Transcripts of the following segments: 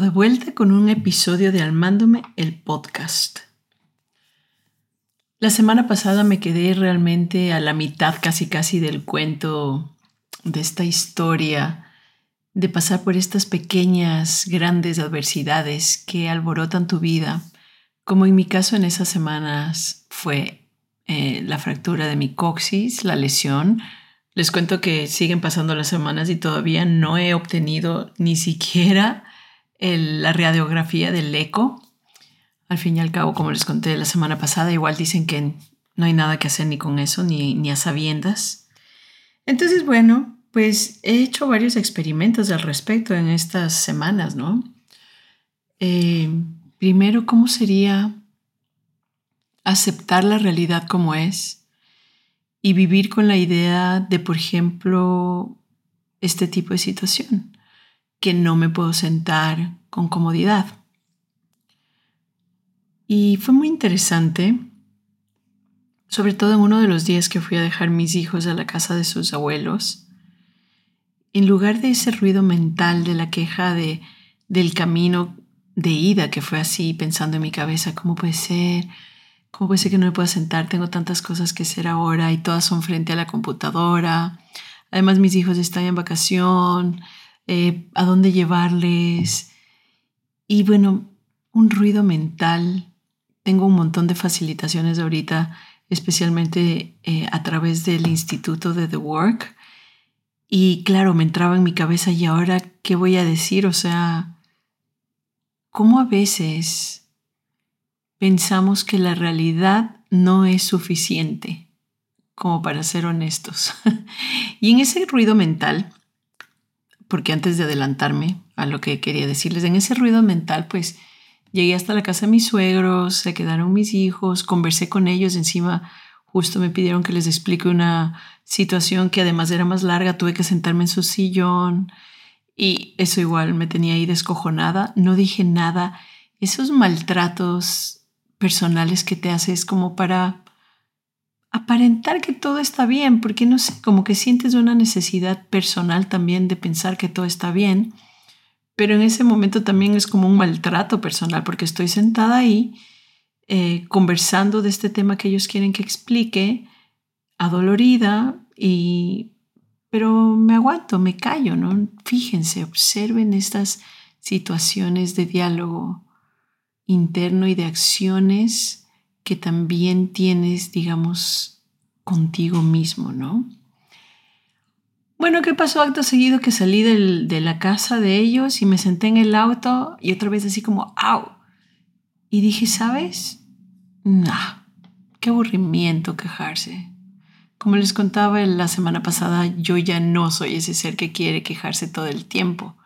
De vuelta con un episodio de Almándome el podcast. La semana pasada me quedé realmente a la mitad casi casi del cuento de esta historia de pasar por estas pequeñas, grandes adversidades que alborotan tu vida, como en mi caso en esas semanas fue eh, la fractura de mi coxis, la lesión. Les cuento que siguen pasando las semanas y todavía no he obtenido ni siquiera la radiografía del eco. Al fin y al cabo, como les conté la semana pasada, igual dicen que no hay nada que hacer ni con eso, ni, ni a sabiendas. Entonces, bueno, pues he hecho varios experimentos al respecto en estas semanas, ¿no? Eh, primero, ¿cómo sería aceptar la realidad como es y vivir con la idea de, por ejemplo, este tipo de situación? Que no me puedo sentar con comodidad. Y fue muy interesante, sobre todo en uno de los días que fui a dejar mis hijos a la casa de sus abuelos. En lugar de ese ruido mental de la queja de, del camino de ida que fue así, pensando en mi cabeza, ¿cómo puede ser? ¿Cómo puede ser que no me pueda sentar? Tengo tantas cosas que hacer ahora y todas son frente a la computadora. Además, mis hijos están en vacación eh, a dónde llevarles. Y bueno, un ruido mental. Tengo un montón de facilitaciones ahorita, especialmente eh, a través del Instituto de The Work. Y claro, me entraba en mi cabeza y ahora, ¿qué voy a decir? O sea, ¿cómo a veces pensamos que la realidad no es suficiente como para ser honestos? y en ese ruido mental, porque antes de adelantarme a lo que quería decirles, en ese ruido mental, pues llegué hasta la casa de mis suegros, se quedaron mis hijos, conversé con ellos, encima justo me pidieron que les explique una situación que además era más larga, tuve que sentarme en su sillón y eso igual me tenía ahí descojonada, no dije nada, esos maltratos personales que te haces como para aparentar que todo está bien, porque no sé, como que sientes una necesidad personal también de pensar que todo está bien, pero en ese momento también es como un maltrato personal, porque estoy sentada ahí eh, conversando de este tema que ellos quieren que explique, adolorida, y, pero me aguanto, me callo, ¿no? Fíjense, observen estas situaciones de diálogo interno y de acciones que también tienes, digamos, contigo mismo, ¿no? Bueno, ¿qué pasó acto seguido? Que salí de la casa de ellos y me senté en el auto y otra vez así como, ¡au! Y dije, ¿sabes? Nah, qué aburrimiento quejarse. Como les contaba la semana pasada, yo ya no soy ese ser que quiere quejarse todo el tiempo.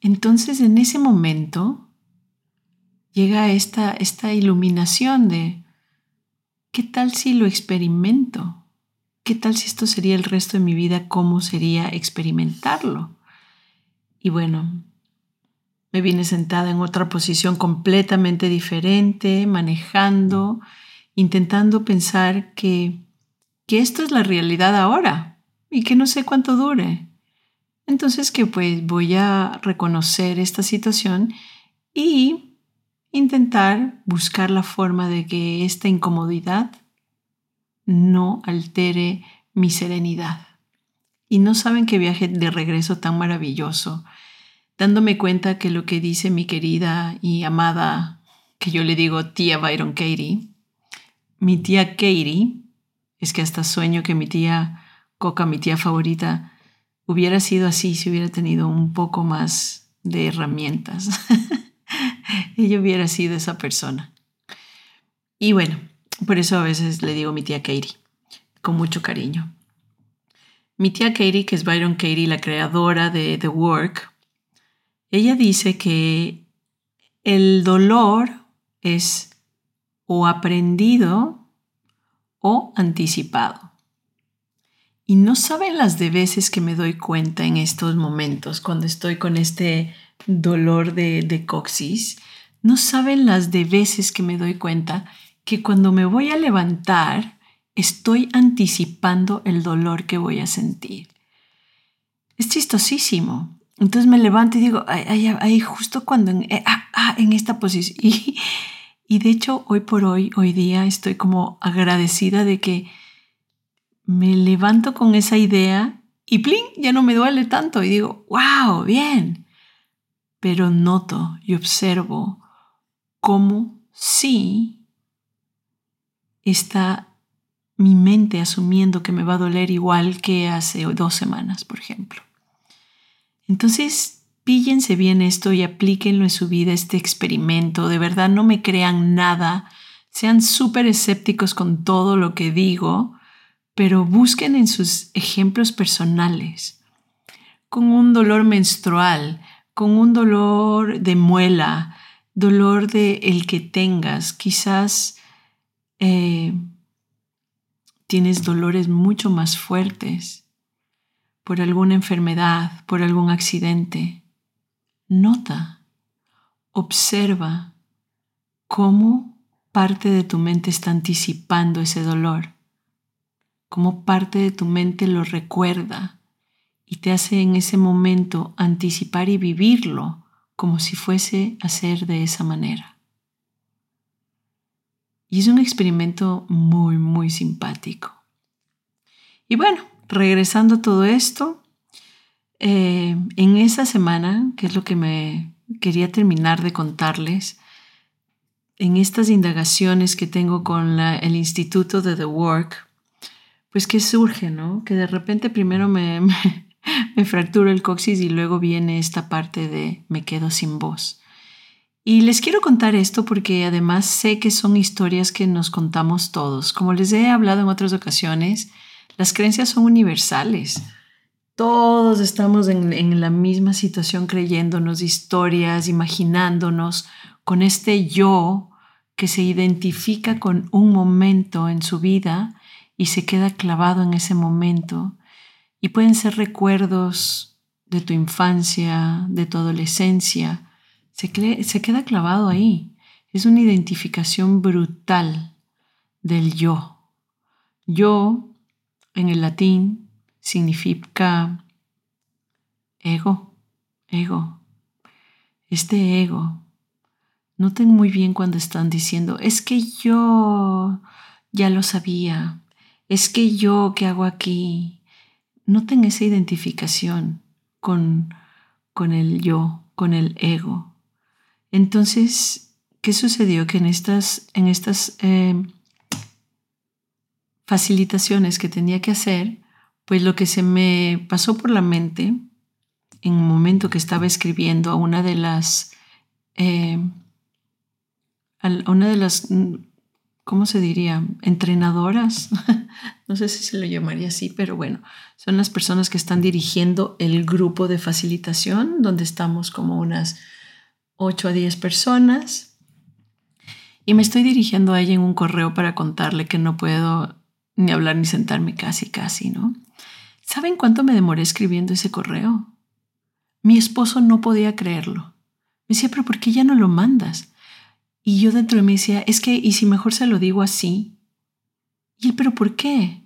Entonces, en ese momento, llega esta, esta iluminación de, ¿qué tal si lo experimento? ¿Qué tal si esto sería el resto de mi vida? ¿Cómo sería experimentarlo? Y bueno, me vine sentada en otra posición completamente diferente, manejando, intentando pensar que, que esto es la realidad ahora y que no sé cuánto dure. Entonces que pues voy a reconocer esta situación y intentar buscar la forma de que esta incomodidad no altere mi serenidad. Y no saben qué viaje de regreso tan maravilloso, dándome cuenta que lo que dice mi querida y amada, que yo le digo tía Byron Katie, mi tía Katie, es que hasta sueño que mi tía Coca, mi tía favorita, hubiera sido así si hubiera tenido un poco más de herramientas. ella hubiera sido esa persona. Y bueno, por eso a veces le digo mi tía Katie, con mucho cariño. Mi tía Katie, que es Byron Katie, la creadora de The Work, ella dice que el dolor es o aprendido o anticipado. Y no saben las de veces que me doy cuenta en estos momentos, cuando estoy con este dolor de, de coxis, no saben las de veces que me doy cuenta que cuando me voy a levantar, estoy anticipando el dolor que voy a sentir. Es chistosísimo. Entonces me levanto y digo, ahí justo cuando en, eh, ah, ah, esta posición. Y, y de hecho, hoy por hoy, hoy día, estoy como agradecida de que me levanto con esa idea y plin, ya no me duele tanto. Y digo, wow, bien. Pero noto y observo cómo sí está mi mente asumiendo que me va a doler igual que hace dos semanas, por ejemplo. Entonces, píllense bien esto y aplíquenlo en su vida, este experimento. De verdad, no me crean nada. Sean súper escépticos con todo lo que digo, pero busquen en sus ejemplos personales. Con un dolor menstrual, con un dolor de muela, dolor de el que tengas, quizás eh, tienes dolores mucho más fuertes por alguna enfermedad, por algún accidente. Nota, observa cómo parte de tu mente está anticipando ese dolor, cómo parte de tu mente lo recuerda y te hace en ese momento anticipar y vivirlo como si fuese a ser de esa manera. Y es un experimento muy, muy simpático. Y bueno, regresando a todo esto, eh, en esa semana, que es lo que me quería terminar de contarles, en estas indagaciones que tengo con el Instituto de The Work, pues que surge, ¿no? Que de repente primero me, me, me fracturo el coxis y luego viene esta parte de me quedo sin voz. Y les quiero contar esto porque además sé que son historias que nos contamos todos. Como les he hablado en otras ocasiones, las creencias son universales. Todos estamos en, la misma situación creyéndonos historias, imaginándonos con este yo que se identifica con un momento en su vida y se queda clavado en ese momento. Y pueden ser recuerdos de tu infancia, de tu adolescencia, se, queda clavado ahí. Es una identificación brutal del yo. Yo, en el latín, significa ego, ego. Este ego. Noten muy bien cuando están diciendo, es que yo ya lo sabía, es que yo, ¿qué hago aquí? Noten esa identificación con, con el yo, con el ego. Entonces, ¿qué sucedió? Que en estas, en estas eh, facilitaciones que tenía que hacer, pues lo que se me pasó por la mente en un momento que estaba escribiendo a una de las, eh, a una de las, ¿cómo se diría? Entrenadoras. no sé si se lo llamaría así, pero bueno, son las personas que están dirigiendo el grupo de facilitación, donde estamos como unas 8 a 10 personas y me estoy dirigiendo a ella en un correo para contarle que no puedo ni hablar ni sentarme casi, casi, ¿no? ¿Saben cuánto me demoré escribiendo ese correo? Mi esposo no podía creerlo. Me decía, pero ¿por qué ya no lo mandas? Y yo dentro de mí decía, es que, ¿y si mejor se lo digo así? Y él, pero ¿por qué?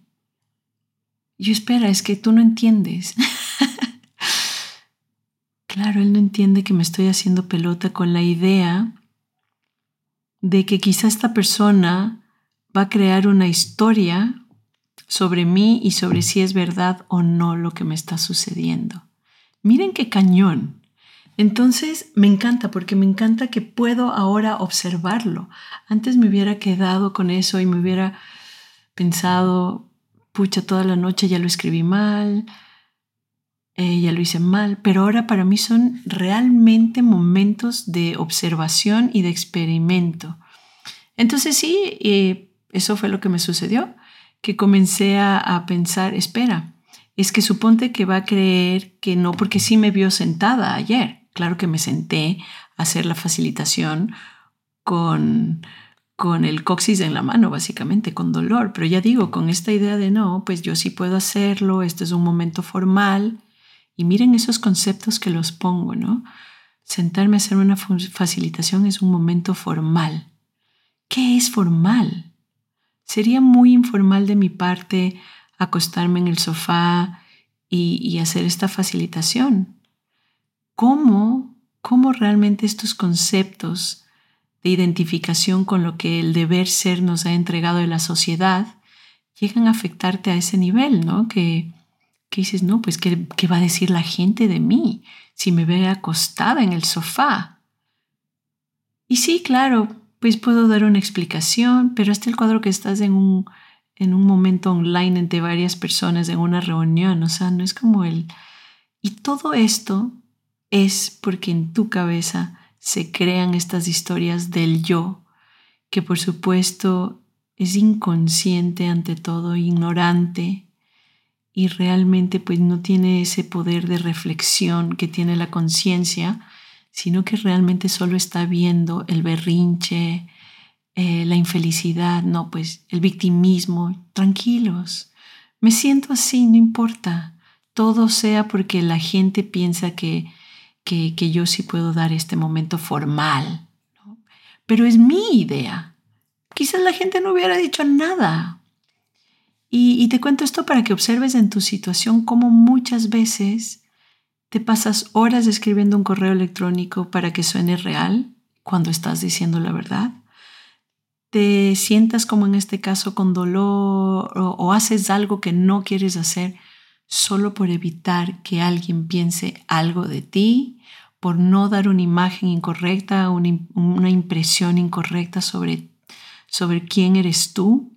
yo, espera, es que tú no entiendes. Claro, él no entiende que me estoy haciendo pelota con la idea de que quizá esta persona va a crear una historia sobre mí y sobre si es verdad o no lo que me está sucediendo. Miren qué cañón. Entonces me encanta porque me encanta que puedo ahora observarlo. Antes me hubiera quedado con eso y me hubiera pensado, pucha, toda la noche ya lo escribí mal, eh, ya lo hice mal, pero ahora para mí son realmente momentos de observación y de experimento. Entonces sí, eh, eso fue lo que me sucedió, que comencé a, a, pensar, espera, es que suponte que va a creer que no, porque sí me vio sentada ayer. Claro que me senté a hacer la facilitación con, con el coxis en la mano, básicamente, con dolor. Pero ya digo, con esta idea de no, pues yo sí puedo hacerlo, este es un momento formal. Y miren esos conceptos que los pongo, ¿no? Sentarme a hacer una facilitación es un momento formal. ¿Qué es formal? Sería muy informal de mi parte acostarme en el sofá y, hacer esta facilitación. ¿Cómo, ¿Cómo realmente estos conceptos de identificación con lo que el deber ser nos ha entregado de la sociedad llegan a afectarte a ese nivel, ¿no? Que, que dices, no, pues, ¿qué, ¿qué, va a decir la gente de mí si me ve acostada en el sofá? Y sí, claro, pues puedo dar una explicación, pero hasta el cuadro que estás en un en un momento online entre varias personas en una reunión, o sea, no es como el... Y todo esto es porque en tu cabeza se crean estas historias del yo, que por supuesto es inconsciente ante todo, ignorante y realmente pues no tiene ese poder de reflexión que tiene la conciencia, sino que realmente solo está viendo el berrinche, eh, la infelicidad, no, pues el victimismo, tranquilos. Me siento así, no importa. Todo sea porque la gente piensa que, que, yo sí puedo dar este momento formal. Pero es mi idea. Quizás la gente no hubiera dicho nada. Y, te cuento esto para que observes en tu situación cómo muchas veces te pasas horas escribiendo un correo electrónico para que suene real cuando estás diciendo la verdad te sientas como en este caso con dolor o, haces algo que no quieres hacer solo por evitar que alguien piense algo de ti, por no dar una imagen incorrecta, una, una impresión incorrecta sobre, sobre quién eres tú.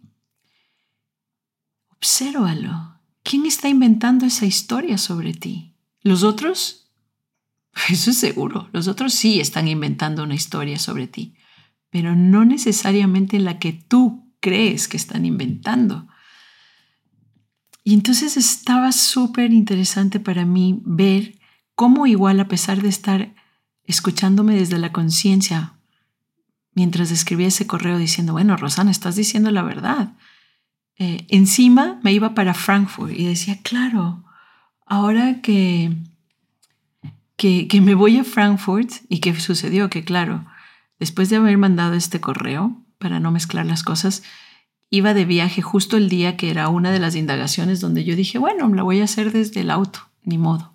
Obsérvalo. ¿Quién está inventando esa historia sobre ti? ¿Los otros? Eso es seguro. Los otros sí están inventando una historia sobre ti pero no necesariamente la que tú crees que están inventando. Y entonces estaba súper interesante para mí ver cómo igual a pesar de estar escuchándome desde la conciencia, mientras escribía ese correo diciendo, bueno, Rosana, estás diciendo la verdad. Eh, encima me iba para Frankfurt y decía, claro, ahora que, que, me voy a Frankfurt y que sucedió que, claro, Después de haber mandado este correo, para no mezclar las cosas, iba de viaje justo el día que era una de las indagaciones donde yo dije, bueno, la voy a hacer desde el auto, ni modo.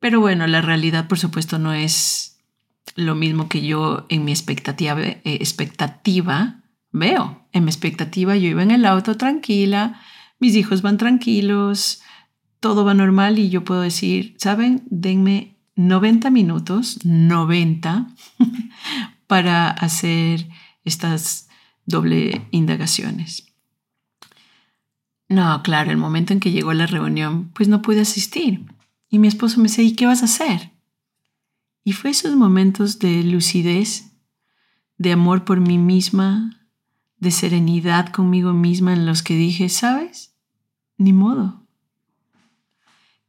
Pero bueno, la realidad por supuesto no es lo mismo que yo en mi expectativa, eh, expectativa veo. En mi expectativa yo iba en el auto tranquila, mis hijos van tranquilos, todo va normal y yo puedo decir, ¿saben? Denme 90 minutos, 90, para hacer estas doble indagaciones. No, claro, el momento en que llegó la reunión, pues no pude asistir. Y mi esposo me decía, ¿y qué vas a hacer? Y fue esos momentos de lucidez, de amor por mí misma, de serenidad conmigo misma en los que dije, ¿sabes? Ni modo.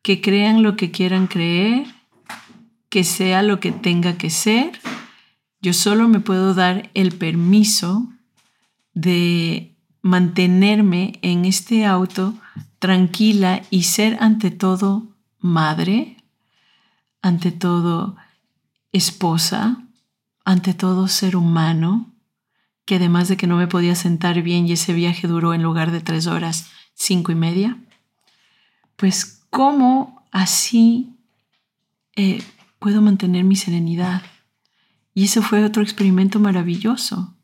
Que crean lo que quieran creer, que sea lo que tenga que ser. Yo solo me puedo dar el permiso de mantenerme en este auto tranquila y ser ante todo madre, ante todo esposa, ante todo ser humano, que además de que no me podía sentar bien y ese viaje duró en lugar de tres horas, cinco y media, pues cómo así eh, puedo mantener mi serenidad. Y ese fue otro experimento maravilloso.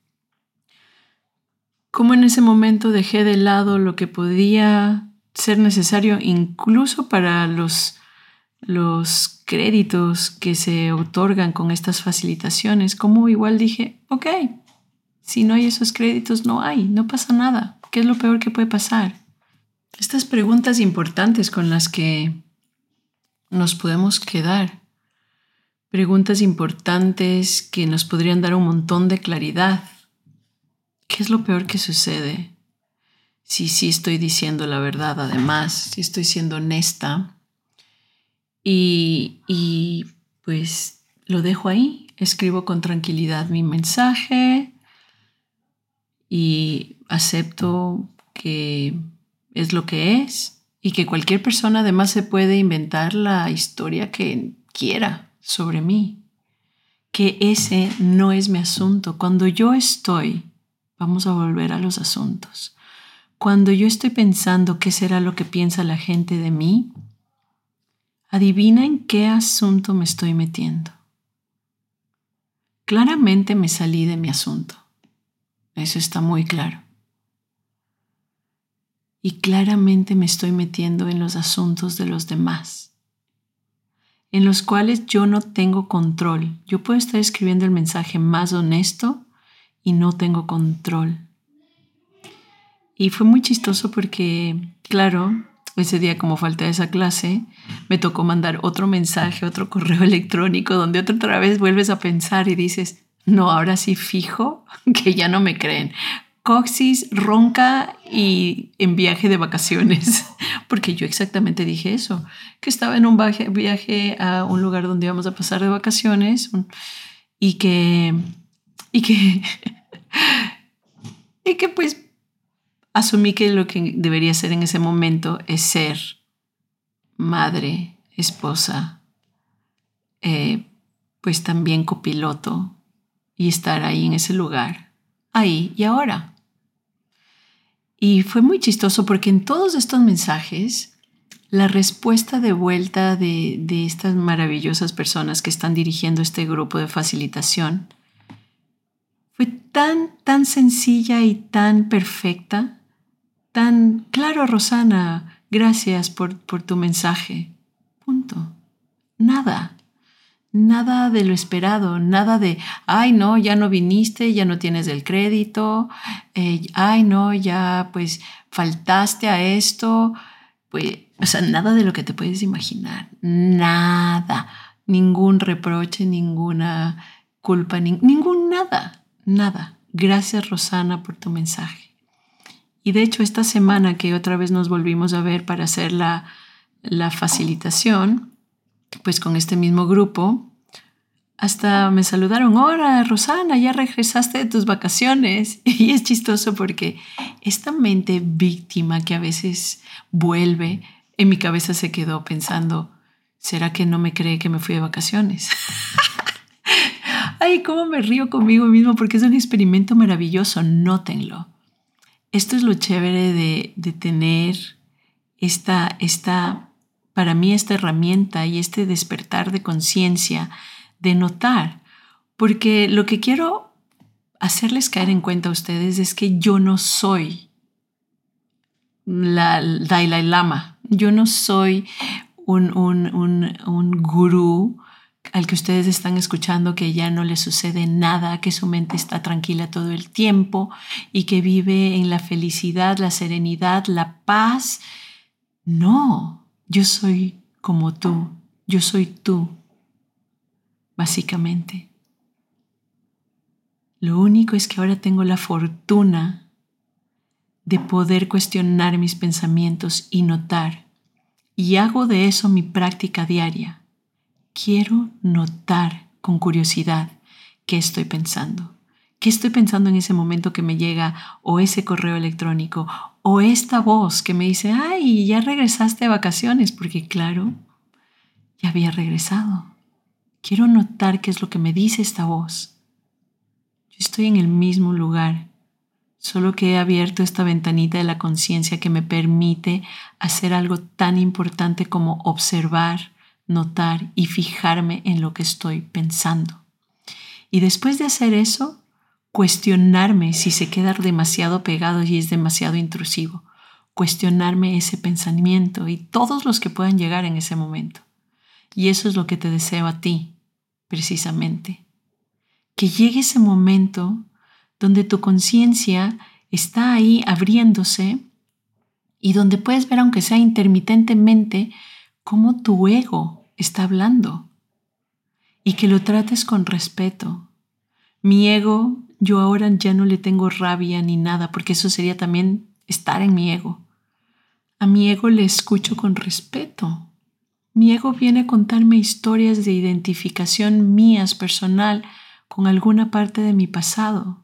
Como en ese momento dejé de lado lo que podía ser necesario incluso para los, los créditos que se otorgan con estas facilitaciones, como igual dije, ok, si no hay esos créditos, no hay, no pasa nada. ¿Qué es lo peor que puede pasar? Estas preguntas importantes con las que nos podemos quedar preguntas importantes que nos podrían dar un montón de claridad. ¿Qué es lo peor que sucede? Si sí estoy diciendo la verdad, además, si estoy siendo honesta. Y, pues lo dejo ahí, escribo con tranquilidad mi mensaje y acepto que es lo que es y que cualquier persona además se puede inventar la historia que quiera sobre mí, que ese no es mi asunto. Cuando yo estoy, vamos a volver a los asuntos, cuando yo estoy pensando qué será lo que piensa la gente de mí, adivina en qué asunto me estoy metiendo. Claramente me salí de mi asunto. Eso está muy claro. Y claramente me estoy metiendo en los asuntos de los demás, en los cuales yo no tengo control. Yo puedo estar escribiendo el mensaje más honesto y no tengo control. Y fue muy chistoso porque, claro, ese día como falta esa clase, me tocó mandar otro mensaje, otro correo electrónico, donde otra vez vuelves a pensar y dices, no, ahora sí fijo que ya no me creen. Coxis ronca y en viaje de vacaciones, porque yo exactamente dije eso, que estaba en un viaje, a un lugar donde íbamos a pasar de vacaciones y que, y que, y que pues asumí que lo que debería ser en ese momento es ser madre, esposa, eh, pues también copiloto y estar ahí en ese lugar, ahí y ahora. Y fue muy chistoso porque en todos estos mensajes, la respuesta de vuelta de, de estas maravillosas personas que están dirigiendo este grupo de facilitación fue tan, tan sencilla y tan perfecta tan claro, Rosana, gracias por, por tu mensaje. Punto. Nada. Nada de lo esperado, nada de, ay no, ya no viniste, ya no tienes el crédito, eh, ay no, ya pues faltaste a esto, pues, o sea, nada de lo que te puedes imaginar, nada, ningún reproche, ninguna culpa, ningún nada, nada. Gracias Rosana por tu mensaje. Y de hecho, esta semana que otra vez nos volvimos a ver para hacer la, la facilitación, pues con este mismo grupo, hasta me saludaron, hola Rosana, ya regresaste de tus vacaciones. Y es chistoso porque esta mente víctima que a veces vuelve, en mi cabeza se quedó pensando, ¿será que no me cree que me fui de vacaciones? Ay, cómo me río conmigo mismo porque es un experimento maravilloso, nótenlo. Esto es lo chévere de, tener esta, esta, para mí, esta herramienta y este despertar de conciencia, de notar, porque lo que quiero hacerles caer en cuenta a ustedes es que yo no soy la Dalai Lama, yo no soy un, un, un, un gurú al que ustedes están escuchando que ya no le sucede nada, que su mente está tranquila todo el tiempo y que vive en la felicidad, la serenidad, la paz. No, yo soy como tú, yo soy tú, básicamente. Lo único es que ahora tengo la fortuna de poder cuestionar mis pensamientos y notar, y hago de eso mi práctica diaria quiero notar con curiosidad qué estoy pensando. ¿Qué estoy pensando en ese momento que me llega o ese correo electrónico o esta voz que me dice, ay, ya regresaste de vacaciones? Porque claro, ya había regresado. Quiero notar qué es lo que me dice esta voz. Yo estoy en el mismo lugar, solo que he abierto esta ventanita de la conciencia que me permite hacer algo tan importante como observar notar y fijarme en lo que estoy pensando. Y después de hacer eso, cuestionarme si se queda demasiado pegado y es demasiado intrusivo. Cuestionarme ese pensamiento y todos los que puedan llegar en ese momento. Y eso es lo que te deseo a ti, precisamente. Que llegue ese momento donde tu conciencia está ahí abriéndose y donde puedes ver, aunque sea intermitentemente, cómo tu ego está hablando y que lo trates con respeto. Mi ego, yo ahora ya no le tengo rabia ni nada, porque eso sería también estar en mi ego. A mi ego le escucho con respeto. Mi ego viene a contarme historias de identificación mías personal con alguna parte de mi pasado,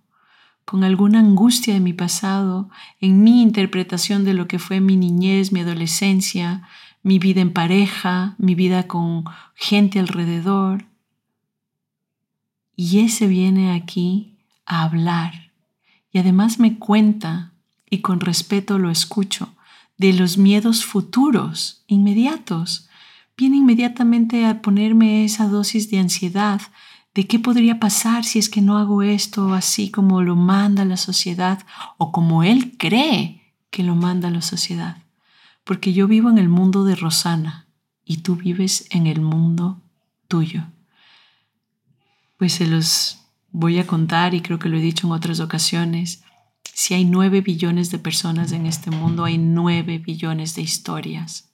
con alguna angustia de mi pasado, en mi interpretación de lo que fue mi niñez, mi adolescencia, mi vida en pareja, mi vida con gente alrededor. Y ese viene aquí a hablar y además me cuenta, y con respeto lo escucho, de los miedos futuros, inmediatos. Viene inmediatamente a ponerme esa dosis de ansiedad de qué podría pasar si es que no hago esto así como lo manda la sociedad o como él cree que lo manda la sociedad. Porque yo vivo en el mundo de Rosana y tú vives en el mundo tuyo. Pues se los voy a contar, y creo que lo he dicho en otras ocasiones, si hay nueve billones de personas en este mundo, hay nueve billones de historias.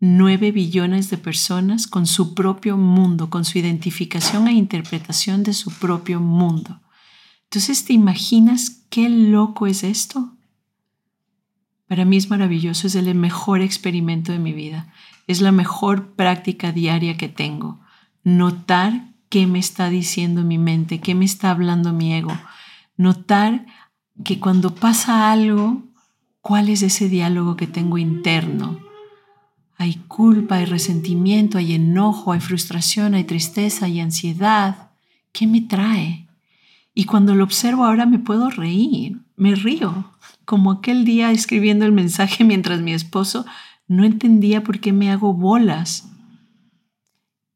Nueve billones de personas con su propio mundo, con su identificación e interpretación de su propio mundo. Entonces, ¿te imaginas qué loco es esto? Para mí es maravilloso, es el mejor experimento de mi vida, es la mejor práctica diaria que tengo. Notar qué me está diciendo mi mente, qué me está hablando mi ego. Notar que cuando pasa algo, cuál es ese diálogo que tengo interno. Hay culpa, hay resentimiento, hay enojo, hay frustración, hay tristeza, hay ansiedad. ¿Qué me trae? Y cuando lo observo ahora me puedo reír, me río, como aquel día escribiendo el mensaje mientras mi esposo no entendía por qué me hago bolas.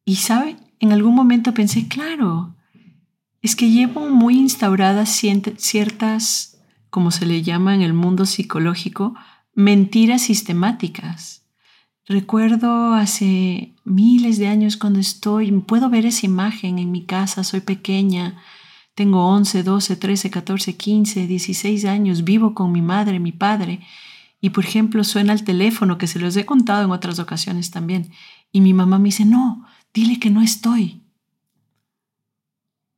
Y sabe, en algún momento pensé, claro, es que llevo muy instauradas ciertas, como se le llama en el mundo psicológico, mentiras sistemáticas. Recuerdo hace miles de años cuando estoy, puedo ver esa imagen en mi casa, soy pequeña, tengo 11, 12, 13, 14, 15, 16 años, vivo con mi madre, mi padre, y por ejemplo suena el teléfono, que se los he contado en otras ocasiones también, y mi mamá me dice, no, dile que no estoy.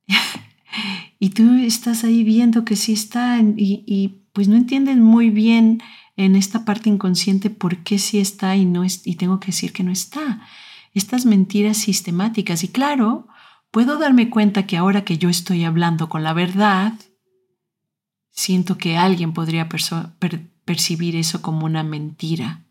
y tú estás ahí viendo que sí está y, pues no entiendes muy bien en esta parte inconsciente por qué sí está y, no es, y tengo que decir que no está. Estas mentiras sistemáticas. Y claro, puedo darme cuenta que ahora que yo estoy hablando con la verdad, siento que alguien podría percibir eso como una mentira.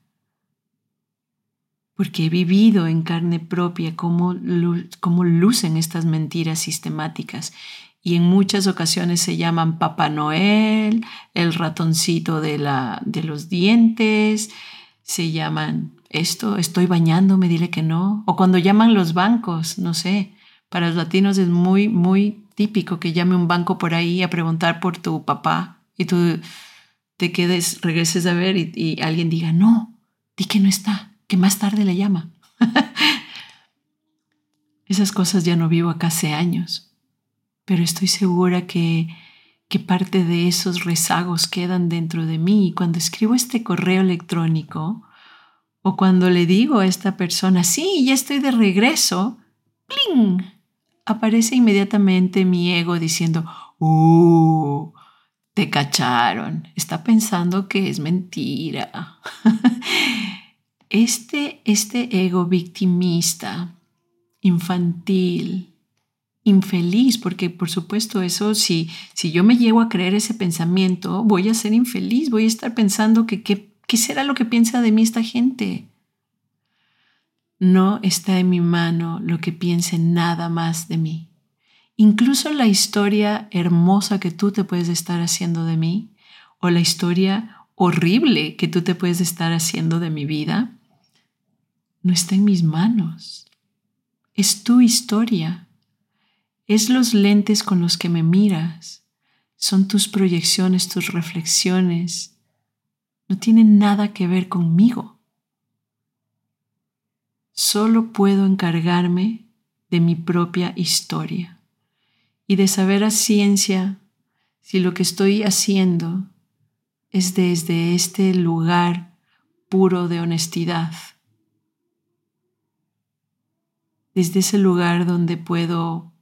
Porque he vivido en carne propia cómo, lucen estas mentiras sistemáticas. Y en muchas ocasiones se llaman Papá Noel, el ratoncito de, la, de los dientes, se llaman esto, estoy bañándome, dile que no, o cuando llaman los bancos, no sé, para los latinos es muy, muy típico que llame un banco por ahí a preguntar por tu papá y tú te quedes, regreses a ver y, alguien diga, no, di que no está que más tarde le llama. Esas cosas ya no vivo acá hace años, pero estoy segura que, que parte de esos rezagos quedan dentro de mí y cuando escribo este correo electrónico o cuando le digo a esta persona, sí, ya estoy de regreso, ¡pling! Aparece inmediatamente mi ego diciendo, ¡uh! Te cacharon, está pensando que es mentira. Este, este ego victimista, infantil, infeliz, porque por supuesto eso, si, si yo me llego a creer ese pensamiento, voy a ser infeliz, voy a estar pensando que qué será lo que piensa de mí esta gente. No está en mi mano lo que piense nada más de mí. Incluso la historia hermosa que tú te puedes estar haciendo de mí o la historia horrible que tú te puedes estar haciendo de mi vida, no está en mis manos. Es tu historia. Es los lentes con los que me miras. Son tus proyecciones, tus reflexiones. No tienen nada que ver conmigo. Solo puedo encargarme de mi propia historia y de saber a ciencia si lo que estoy haciendo es desde este lugar puro de honestidad desde ese lugar donde puedo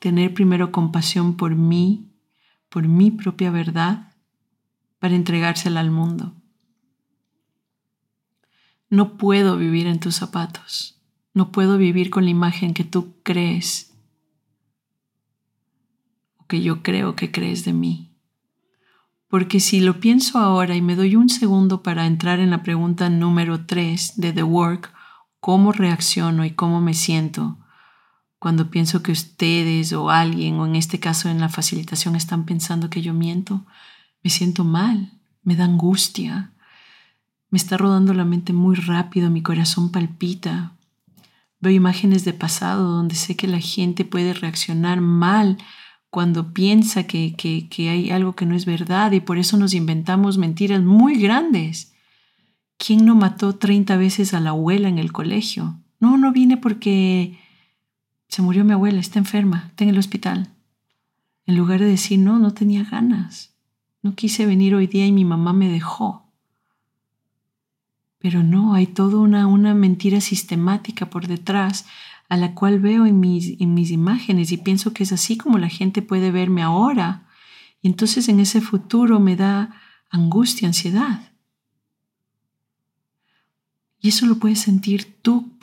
tener primero compasión por mí, por mi propia verdad, para entregársela al mundo. No puedo vivir en tus zapatos, no puedo vivir con la imagen que tú crees o que yo creo que crees de mí. Porque si lo pienso ahora y me doy un segundo para entrar en la pregunta número 3 de The Work, ¿cómo reacciono y cómo me siento? Cuando pienso que ustedes o alguien, o en este caso en la facilitación, están pensando que yo miento, me siento mal, me da angustia, me está rodando la mente muy rápido, mi corazón palpita. Veo imágenes de pasado donde sé que la gente puede reaccionar mal cuando piensa que, que, hay algo que no es verdad y por eso nos inventamos mentiras muy grandes. ¿Quién no mató 30 veces a la abuela en el colegio? No, no vine porque se murió mi abuela, está enferma, está en el hospital. En lugar de decir, no, no tenía ganas. No quise venir hoy día y mi mamá me dejó. Pero no, hay toda una, una mentira sistemática por detrás a la cual veo en mis, en mis imágenes y pienso que es así como la gente puede verme ahora. Y entonces en ese futuro me da angustia, ansiedad. Y eso lo puedes sentir tú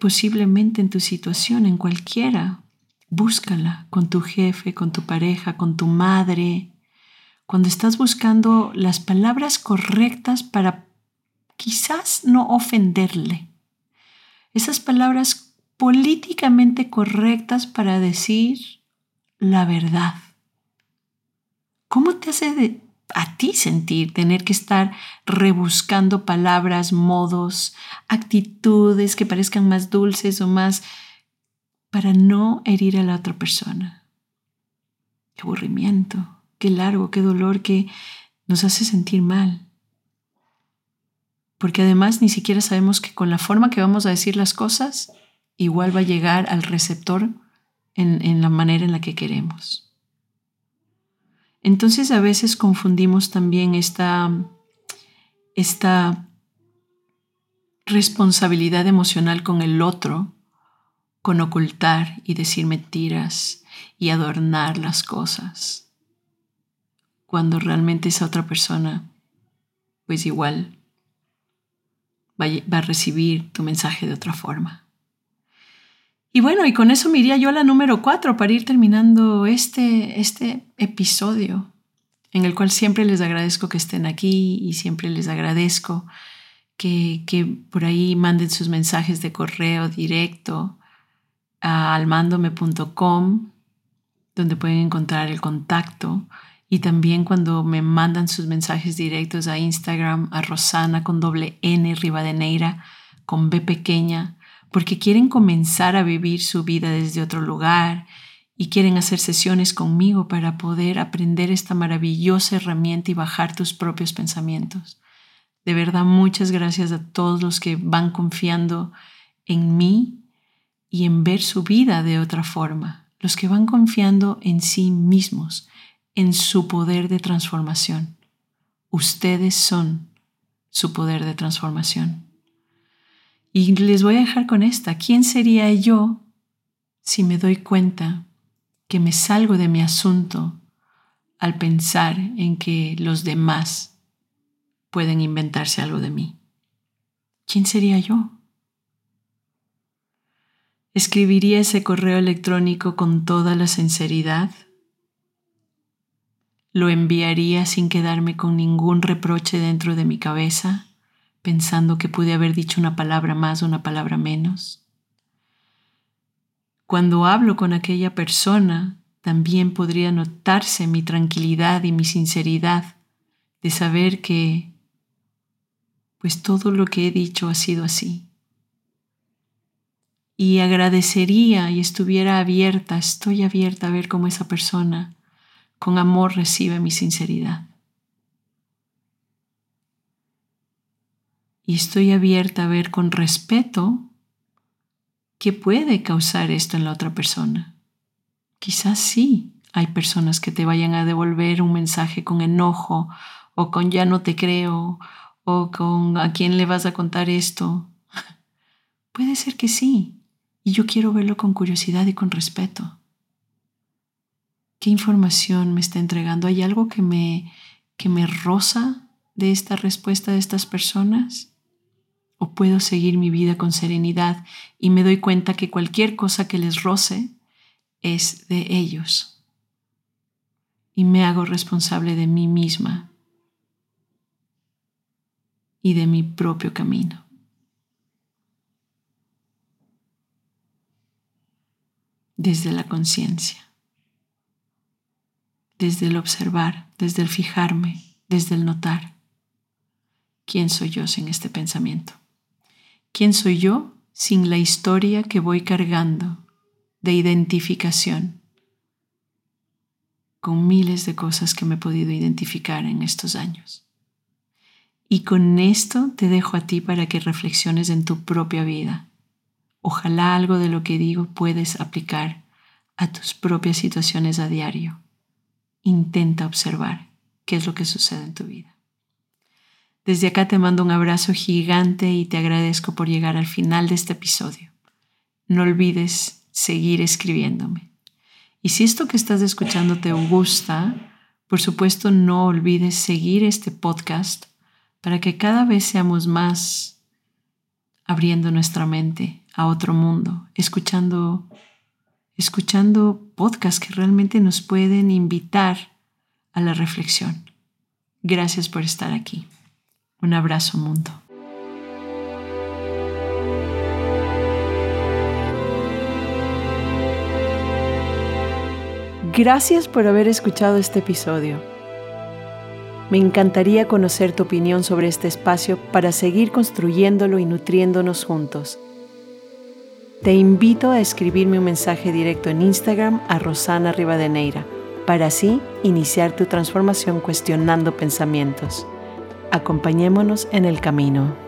posiblemente en tu situación, en cualquiera. Búscala con tu jefe, con tu pareja, con tu madre. Cuando estás buscando las palabras correctas para quizás no ofenderle. Esas palabras políticamente correctas para decir la verdad. ¿Cómo te hace a ti sentir tener que estar rebuscando palabras, modos, actitudes que parezcan más dulces o más para no herir a la otra persona? Qué aburrimiento, qué largo, qué dolor que nos hace sentir mal. Porque además ni siquiera sabemos que con la forma que vamos a decir las cosas igual va a llegar al receptor en, la manera en la que queremos. Entonces a veces confundimos también esta, esta responsabilidad emocional con el otro, con ocultar y decir mentiras y adornar las cosas, cuando realmente esa otra persona, pues igual va a recibir tu mensaje de otra forma. Y bueno, y con eso me iría yo a la número cuatro para ir terminando este, este episodio, en el cual siempre les agradezco que estén aquí y siempre les agradezco que, que por ahí manden sus mensajes de correo directo a almandome.com, donde pueden encontrar el contacto. Y también cuando me mandan sus mensajes directos a Instagram, a Rosana con doble N Rivadeneira, con B pequeña, porque quieren comenzar a vivir su vida desde otro lugar y quieren hacer sesiones conmigo para poder aprender esta maravillosa herramienta y bajar tus propios pensamientos. De verdad, muchas gracias a todos los que van confiando en mí y en ver su vida de otra forma, los que van confiando en sí mismos, en su poder de transformación. Ustedes son su poder de transformación. Y les voy a dejar con esta. ¿Quién sería yo si me doy cuenta que me salgo de mi asunto al pensar en que los demás pueden inventarse algo de mí? ¿Quién sería yo? ¿Escribiría ese correo electrónico con toda la sinceridad? ¿Lo enviaría sin quedarme con ningún reproche dentro de mi cabeza? pensando que pude haber dicho una palabra más o una palabra menos. Cuando hablo con aquella persona, también podría notarse mi tranquilidad y mi sinceridad de saber que, pues todo lo que he dicho ha sido así. Y agradecería y estuviera abierta, estoy abierta a ver cómo esa persona con amor recibe mi sinceridad. y estoy abierta a ver con respeto qué puede causar esto en la otra persona. Quizás sí hay personas que te vayan a devolver un mensaje con enojo o con ya no te creo o con a quién le vas a contar esto. Puede ser que sí, y yo quiero verlo con curiosidad y con respeto. ¿Qué información me está entregando? ¿Hay algo que me, que me roza de esta respuesta de estas personas? o puedo seguir mi vida con serenidad y me doy cuenta que cualquier cosa que les roce es de ellos. Y me hago responsable de mí misma y de mi propio camino. Desde la conciencia, desde el observar, desde el fijarme, desde el notar. ¿Quién soy yo sin este pensamiento? ¿Quién soy yo sin la historia que voy cargando de identificación con miles de cosas que me he podido identificar en estos años? Y con esto te dejo a ti para que reflexiones en tu propia vida. Ojalá algo de lo que digo puedes aplicar a tus propias situaciones a diario. Intenta observar qué es lo que sucede en tu vida. Desde acá te mando un abrazo gigante y te agradezco por llegar al final de este episodio. No olvides seguir escribiéndome. Y si esto que estás escuchando te gusta, por supuesto no olvides seguir este podcast para que cada vez seamos más abriendo nuestra mente a otro mundo, escuchando escuchando podcasts que realmente nos pueden invitar a la reflexión. Gracias por estar aquí. Un abrazo mundo. Gracias por haber escuchado este episodio. Me encantaría conocer tu opinión sobre este espacio para seguir construyéndolo y nutriéndonos juntos. Te invito a escribirme un mensaje directo en Instagram a Rosana Rivadeneira para así iniciar tu transformación cuestionando pensamientos. Acompañémonos en el camino.